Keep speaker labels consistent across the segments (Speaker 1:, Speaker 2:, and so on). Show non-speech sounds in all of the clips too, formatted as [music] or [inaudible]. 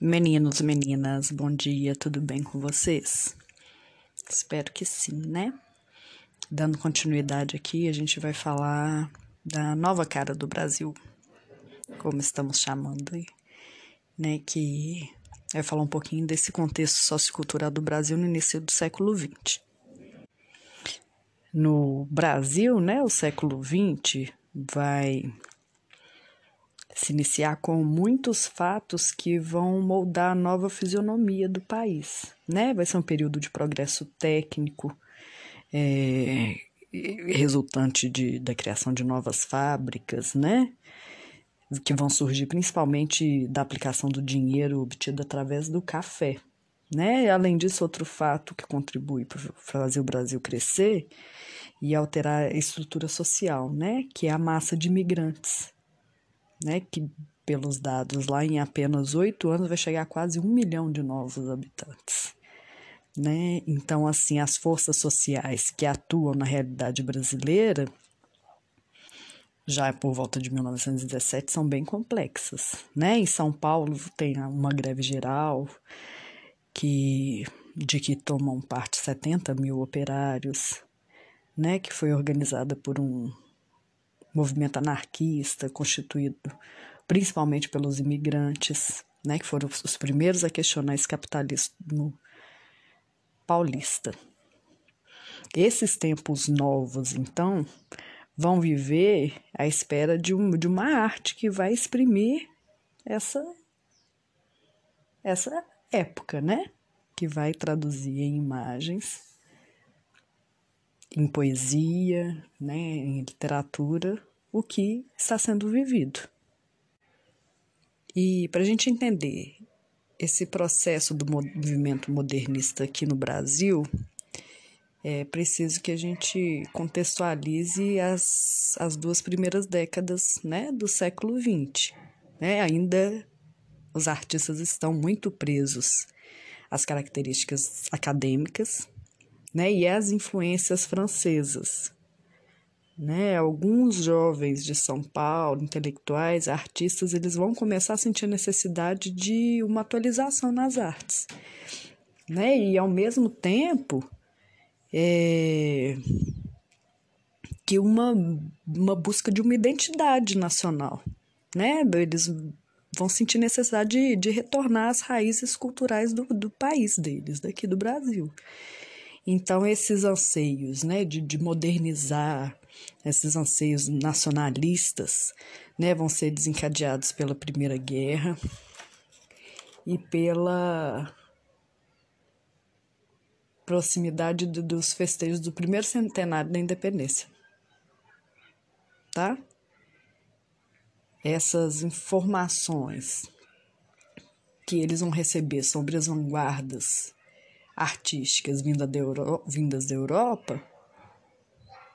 Speaker 1: Meninos, meninas, bom dia, tudo bem com vocês? Espero que sim, né? Dando continuidade aqui, a gente vai falar da nova cara do Brasil, como estamos chamando aí, né? Que vai falar um pouquinho desse contexto sociocultural do Brasil no início do século XX. No Brasil, né, o século XX vai se iniciar com muitos fatos que vão moldar a nova fisionomia do país, né? Vai ser um período de progresso técnico, é, resultante de, da criação de novas fábricas, né? Que vão surgir principalmente da aplicação do dinheiro obtido através do café, né? Além disso, outro fato que contribui para fazer o Brasil crescer e alterar a estrutura social, né? Que é a massa de imigrantes né, que pelos dados lá em apenas oito anos vai chegar a quase um milhão de novos habitantes. Né? Então, assim, as forças sociais que atuam na realidade brasileira, já por volta de 1917, são bem complexas. Né? Em São Paulo tem uma greve geral que de que tomam parte 70 mil operários, né, que foi organizada por um movimento anarquista constituído principalmente pelos imigrantes, né, que foram os primeiros a questionar esse capitalismo paulista. Esses tempos novos, então, vão viver à espera de, um, de uma arte que vai exprimir essa, essa época, né? Que vai traduzir em imagens, em poesia, né, em literatura, o que está sendo vivido. E para a gente entender esse processo do movimento modernista aqui no Brasil, é preciso que a gente contextualize as, as duas primeiras décadas né, do século XX. Né? Ainda os artistas estão muito presos às características acadêmicas né, e às influências francesas, né? Alguns jovens de São Paulo, intelectuais, artistas, eles vão começar a sentir a necessidade de uma atualização nas artes, né? E ao mesmo tempo é, que uma, uma busca de uma identidade nacional, né? Eles vão sentir necessidade de, de retornar às raízes culturais do, do país deles, daqui do Brasil. Então, esses anseios né, de, de modernizar, esses anseios nacionalistas, né, vão ser desencadeados pela Primeira Guerra e pela proximidade do, dos festejos do primeiro centenário da independência. Tá? Essas informações que eles vão receber sobre as vanguardas artísticas vindas da Europa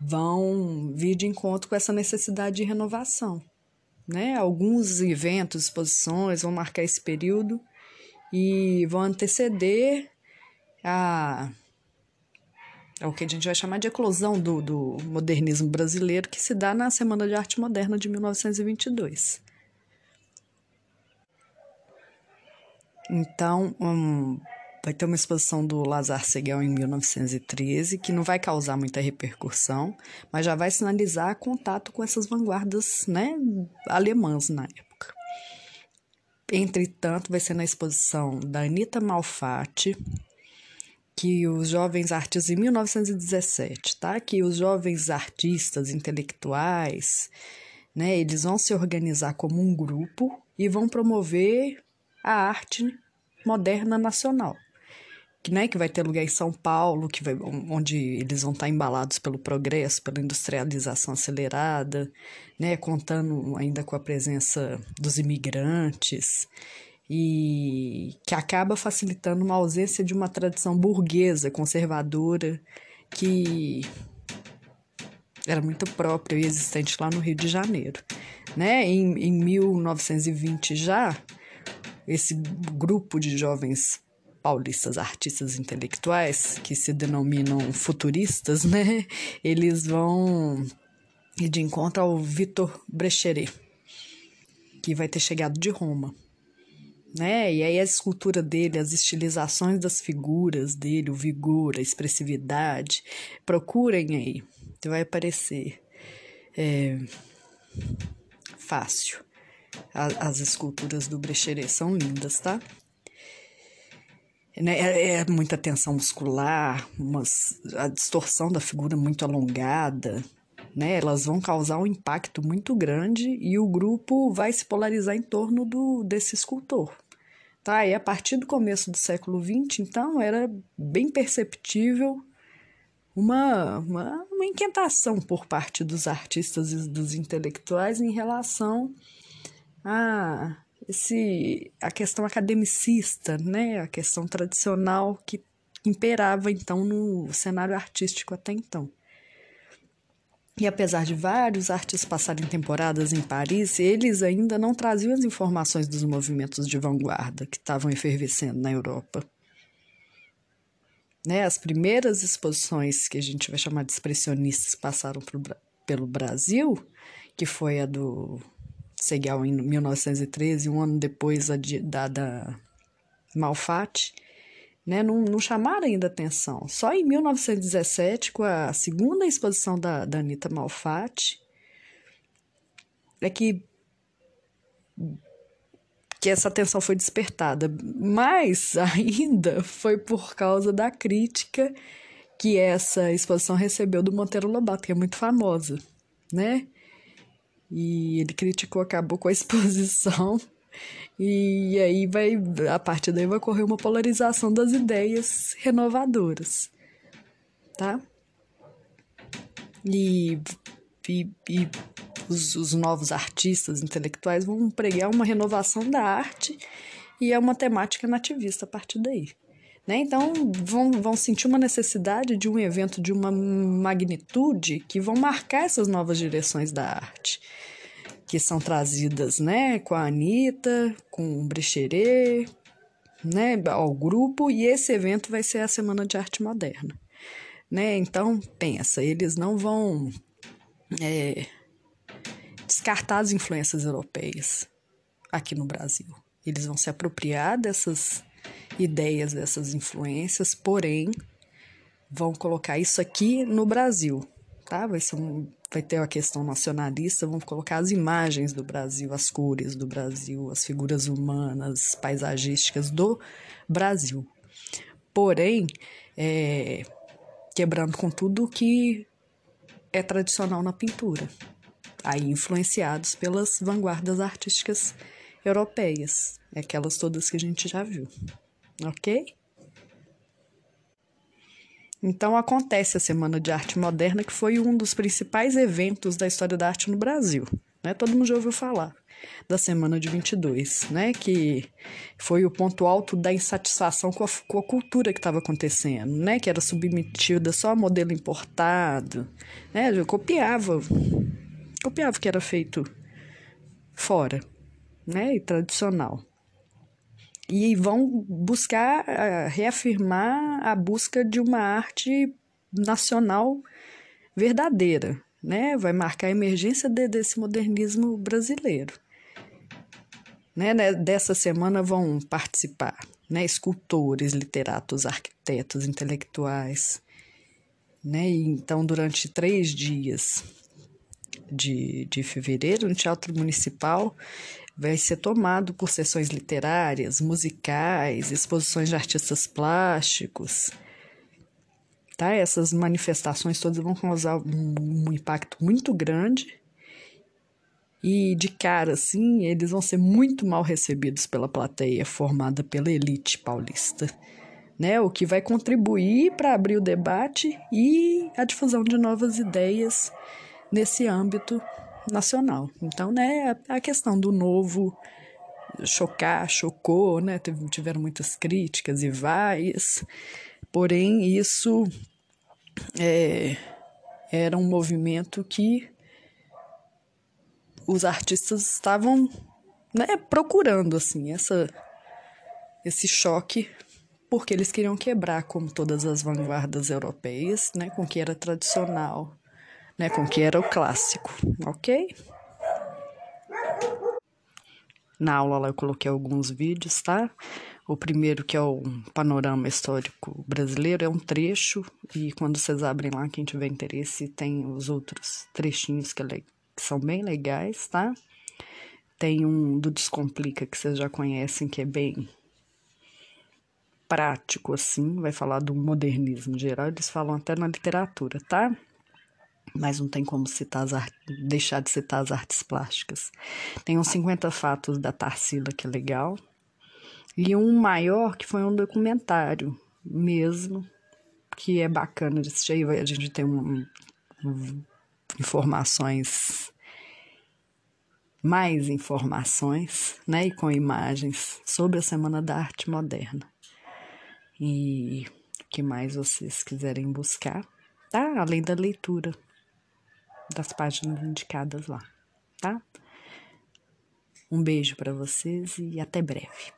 Speaker 1: vão vir de encontro com essa necessidade de renovação. Né? Alguns eventos, exposições vão marcar esse período e vão anteceder a, a o que a gente vai chamar de eclosão do, do modernismo brasileiro, que se dá na Semana de Arte Moderna de 1922. Então, um, Vai ter uma exposição do Lazar Seguel em 1913, que não vai causar muita repercussão, mas já vai sinalizar contato com essas vanguardas né, alemãs na época. Entretanto, vai ser na exposição da Anita Malfatti, que os jovens artistas, em 1917, tá? Que os jovens artistas, intelectuais, né, eles vão se organizar como um grupo e vão promover a arte moderna nacional né, que vai ter lugar em São Paulo, que vai, onde eles vão estar embalados pelo progresso, pela industrialização acelerada, né, contando ainda com a presença dos imigrantes e que acaba facilitando uma ausência de uma tradição burguesa, conservadora, que era muito própria e existente lá no Rio de Janeiro. Né? Em, em 1920 já, esse grupo de jovens paulistas, artistas intelectuais, que se denominam futuristas, né? Eles vão ir de encontro ao Vitor Brecheret, que vai ter chegado de Roma. né? E aí a escultura dele, as estilizações das figuras dele, o vigor, a expressividade, procurem aí, vai aparecer é, fácil. As esculturas do Brecheret são lindas, tá? Né, é, é muita tensão muscular, umas, a distorção da figura muito alongada, né? Elas vão causar um impacto muito grande e o grupo vai se polarizar em torno do, desse escultor. Tá? E a partir do começo do século XX, então, era bem perceptível uma, uma, uma inquietação por parte dos artistas e dos intelectuais em relação a esse, a questão academicista, né? a questão tradicional que imperava então no cenário artístico até então. E apesar de vários artistas passarem temporadas em Paris, eles ainda não traziam as informações dos movimentos de vanguarda que estavam efervescendo na Europa. Né, as primeiras exposições que a gente vai chamar de expressionistas passaram pro, pelo Brasil, que foi a do Segal em 1913, um ano depois da, da Malfatti, né, não, não chamaram ainda atenção. Só em 1917, com a segunda exposição da, da Anitta Malfatti, é que, que essa atenção foi despertada. Mas ainda foi por causa da crítica que essa exposição recebeu do Monteiro Lobato, que é muito famosa, né? E ele criticou, acabou com a [laughs] exposição e aí vai, a partir daí vai ocorrer uma polarização das ideias renovadoras, tá? E, e, e os, os novos artistas intelectuais vão pregar uma renovação da arte e é uma temática nativista a partir daí. Né? Então, vão, vão sentir uma necessidade de um evento de uma magnitude que vão marcar essas novas direções da arte que são trazidas, né, com a Anitta, com o Brecheret, né, ao grupo, e esse evento vai ser a Semana de Arte Moderna, né, então, pensa, eles não vão é, descartar as influências europeias aqui no Brasil, eles vão se apropriar dessas ideias, dessas influências, porém, vão colocar isso aqui no Brasil, tá? Vai ser um, vai ter a questão nacionalista, vão colocar as imagens do Brasil, as cores do Brasil, as figuras humanas, paisagísticas do Brasil. Porém, é, quebrando com tudo que é tradicional na pintura, aí influenciados pelas vanguardas artísticas europeias, aquelas todas que a gente já viu, ok? Então acontece a Semana de Arte Moderna, que foi um dos principais eventos da história da arte no Brasil. Né? Todo mundo já ouviu falar da Semana de 22, né? que foi o ponto alto da insatisfação com a, com a cultura que estava acontecendo, né? que era submetida só a modelo importado, né? Eu copiava, copiava o que era feito fora né? e tradicional e vão buscar uh, reafirmar a busca de uma arte nacional verdadeira, né? Vai marcar a emergência de, desse modernismo brasileiro. Né? Dessa semana vão participar né? escultores, literatos, arquitetos, intelectuais. Né? E, então, durante três dias de, de fevereiro, no Teatro Municipal, vai ser tomado por sessões literárias, musicais, exposições de artistas plásticos. Tá? Essas manifestações todas vão causar um, um impacto muito grande e de cara, assim, eles vão ser muito mal recebidos pela plateia formada pela elite paulista, né? O que vai contribuir para abrir o debate e a difusão de novas ideias nesse âmbito nacional. Então, né, a questão do novo chocar, chocou, né? Tiveram muitas críticas e várias, porém isso é, era um movimento que os artistas estavam né, procurando assim essa esse choque porque eles queriam quebrar como todas as vanguardas europeias, né, com o que era tradicional né, com que era o clássico, ok? Na aula lá eu coloquei alguns vídeos, tá? O primeiro, que é o panorama histórico brasileiro, é um trecho, e quando vocês abrem lá, quem tiver interesse, tem os outros trechinhos que, é, que são bem legais, tá? Tem um do Descomplica, que vocês já conhecem, que é bem prático, assim, vai falar do modernismo geral, eles falam até na literatura, tá? Mas não tem como citar as deixar de citar as artes plásticas. Tem uns 50 fatos da Tarsila, que é legal. E um maior, que foi um documentário mesmo, que é bacana de assistir. A gente tem um, um, informações mais informações, né, e com imagens sobre a Semana da Arte Moderna. E o que mais vocês quiserem buscar, tá? Além da leitura das páginas indicadas lá, tá? Um beijo para vocês e até breve.